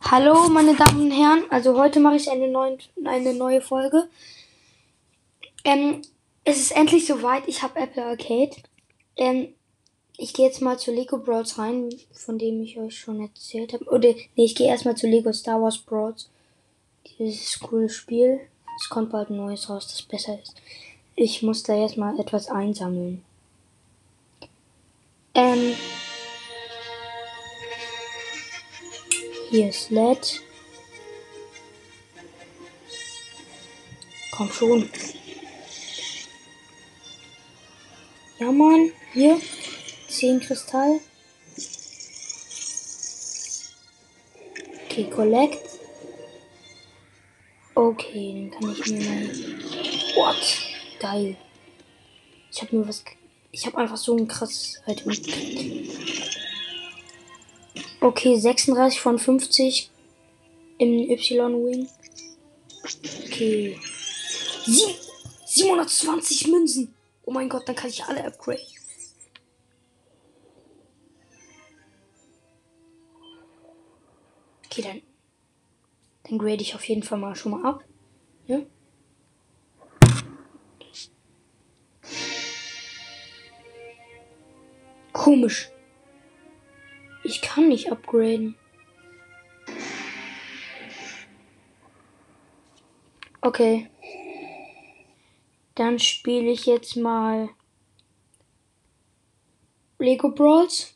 Hallo, meine Damen und Herren. Also heute mache ich eine, neuen, eine neue Folge. Ähm, es ist endlich soweit. Ich habe Apple Arcade. Ähm, ich gehe jetzt mal zu Lego Brawls rein, von dem ich euch schon erzählt habe. Oder nee, ich gehe erstmal zu Lego Star Wars Brawls. Dieses coole Spiel. Es kommt bald ein neues raus, das besser ist. Ich muss da erstmal etwas einsammeln. Ähm, Hier ist LED. Komm schon. Ja, Mann. Hier. 10 Kristall. Okay, Collect. Okay, dann kann ich mir mal. What? Geil. Ich habe mir was. Ich habe einfach so ein krasses Item Okay, 36 von 50 im Y-Wing. Okay. Sie 720 Münzen. Oh mein Gott, dann kann ich alle upgraden. Okay, dann. Dann grade ich auf jeden Fall mal schon mal ab. Ja? Komisch. Ich kann nicht upgraden. Okay. Dann spiele ich jetzt mal Lego Brawls.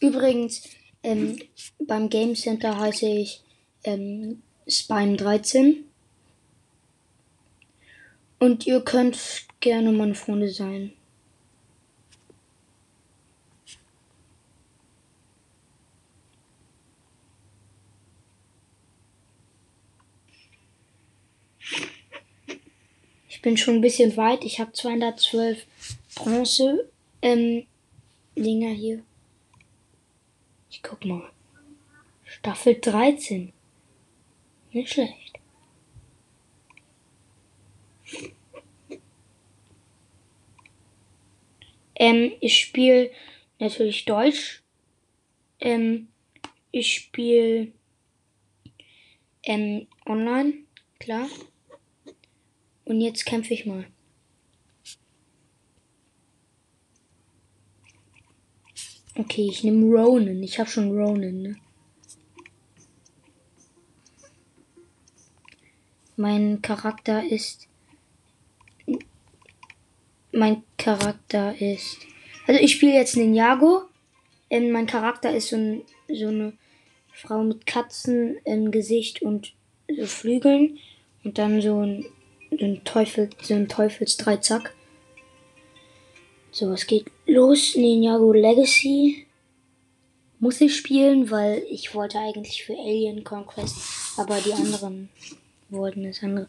Übrigens, ähm, beim Game Center heiße ich ähm, Spime 13. Und ihr könnt gerne meine Freunde sein. Ich bin schon ein bisschen weit. Ich habe 212 Bronze ähm, Dinger hier. Ich guck mal. Staffel 13. Nicht schlecht. Ähm, ich spiele natürlich Deutsch. Ähm, ich spiele ähm, online, klar. Und jetzt kämpfe ich mal. Okay, ich nehme Ronan. Ich habe schon Ronan, ne? Mein Charakter ist mein Charakter ist. Also ich spiele jetzt Ninjago. Ähm, mein Charakter ist so, ein, so eine Frau mit Katzen im Gesicht und so Flügeln. Und dann so ein, so ein Teufel, so ein Teufelsdreizack. So, es geht los. Ninjago Legacy muss ich spielen, weil ich wollte eigentlich für Alien Conquest, aber die anderen wollten es andere.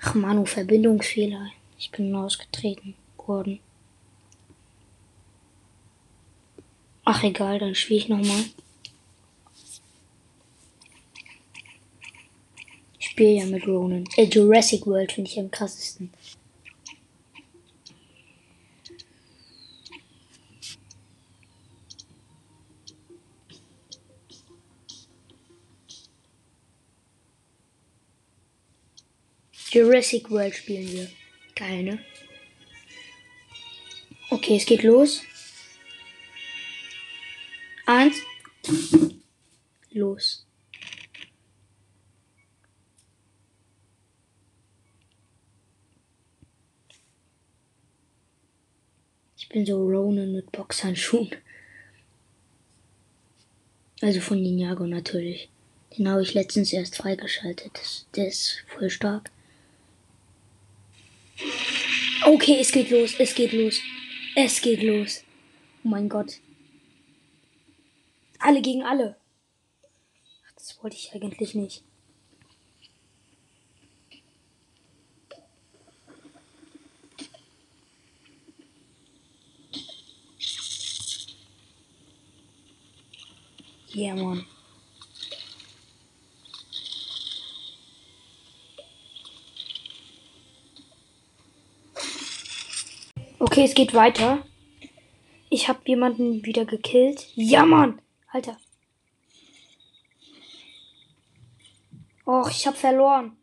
Ach Manu, Verbindungsfehler. Ich bin ausgetreten worden. Ach egal, dann spiele ich nochmal. Ich spiele ja mit Ronan. Äh, Jurassic World finde ich am krassesten. Jurassic World spielen wir. Geil, ne? Okay, es geht los. Eins. Los. Ich bin so Ronan mit Boxhandschuhen. Also von Ninjago natürlich. Den habe ich letztens erst freigeschaltet. der ist voll stark. Okay, es geht los, es geht los. Es geht los. Oh mein Gott. Alle gegen alle. Ach, das wollte ich eigentlich nicht. Yeah, man. Okay, es geht weiter. Ich habe jemanden wieder gekillt. Ja, Mann! Alter. Och, ich habe verloren.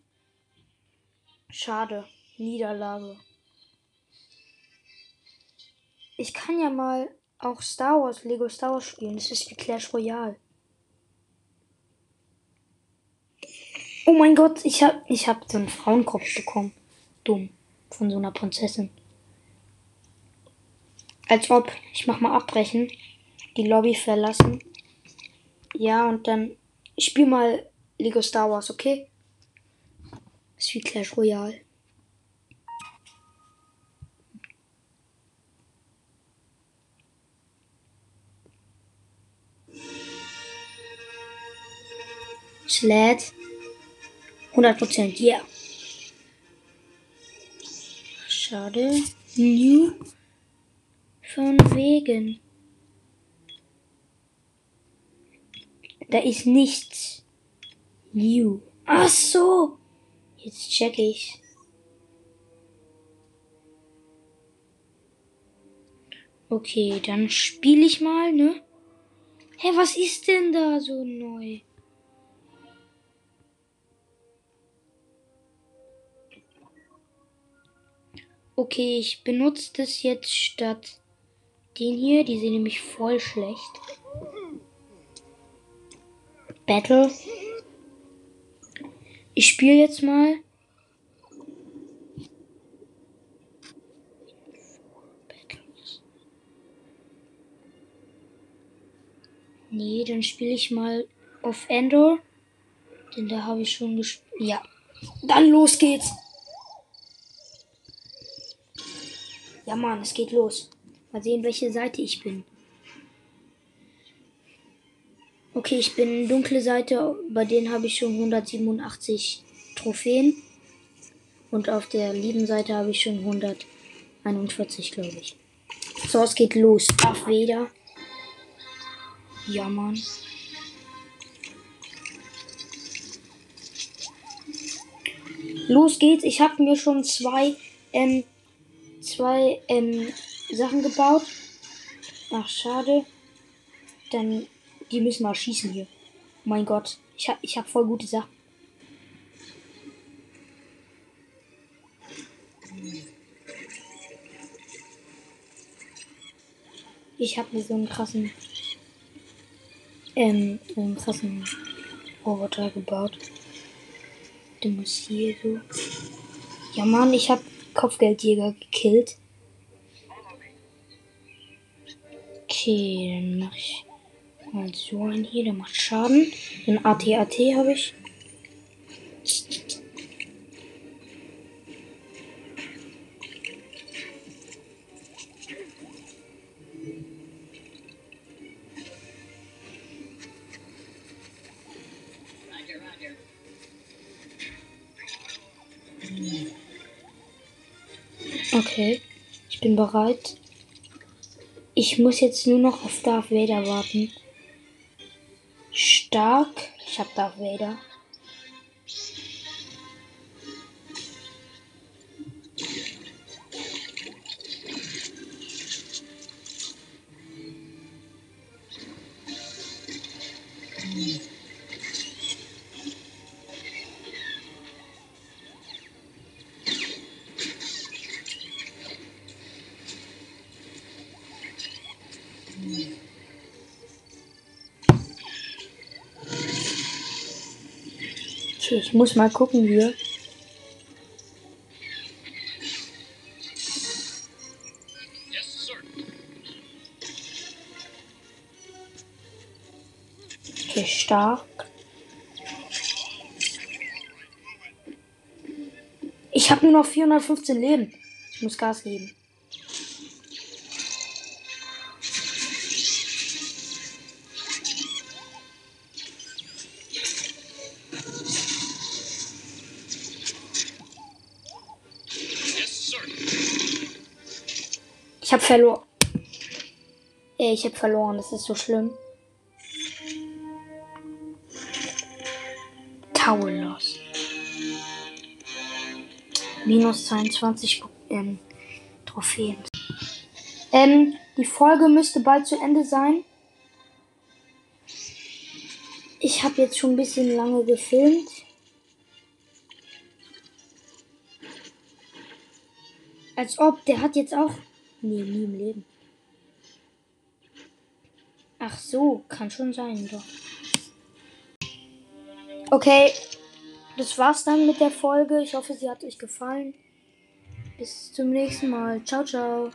Schade. Niederlage. Ich kann ja mal auch Star Wars, Lego Star Wars spielen. Das ist wie Clash Royale. Oh mein Gott, ich hab, ich hab so einen Frauenkopf bekommen. Dumm. Von so einer Prinzessin. Als ob. Ich mach mal abbrechen. Die Lobby verlassen. Ja, und dann. Ich spiel mal Lego Star Wars, okay? Das ist wie Clash Royale. Es lädt. 100%, ja. Yeah. Schade. New. Von wegen. Da ist nichts. New. Ach so. Jetzt check ich. Okay, dann spiele ich mal, ne? Hä, hey, was ist denn da so neu? Okay, ich benutze das jetzt statt den hier. Die sehen nämlich voll schlecht. Battle. Ich spiele jetzt mal. Nee, dann spiele ich mal auf Endor. Denn da habe ich schon gespielt. Ja. Dann los geht's. Ja, Mann, es geht los. Mal sehen, welche Seite ich bin. Okay, ich bin dunkle Seite. Bei denen habe ich schon 187 Trophäen. Und auf der lieben Seite habe ich schon 141, glaube ich. So, es geht los. Darth Vader. Ja, Mann. Los geht's. Ich habe mir schon zwei ähm, zwei ähm, Sachen gebaut. Ach, schade. Dann, die müssen mal schießen hier. mein Gott, ich hab, ich hab voll gute Sachen. Ich habe mir so einen krassen, ähm, einen krassen Roboter gebaut. Der muss hier so. Ja, Mann, ich habe Kopfgeldjäger gekillt. Okay, dann mache ich mal so einen hier, der macht Schaden. Den AT-AT habe ich. Okay, ich bin bereit. Ich muss jetzt nur noch auf Darth Vader warten. Stark. Ich habe Darth Vader. Okay, ich muss mal gucken hier. Okay, stark. Ich habe nur noch 415 Leben. Ich muss Gas geben. Ich habe verloren. Ich habe verloren. Das ist so schlimm. Taulos. Minus 22 ähm, Trophäen. Ähm, die Folge müsste bald zu Ende sein. Ich habe jetzt schon ein bisschen lange gefilmt. Als ob, der hat jetzt auch. Nee, nie im Leben. Ach so, kann schon sein, doch. Okay, das war's dann mit der Folge. Ich hoffe, sie hat euch gefallen. Bis zum nächsten Mal. Ciao, ciao.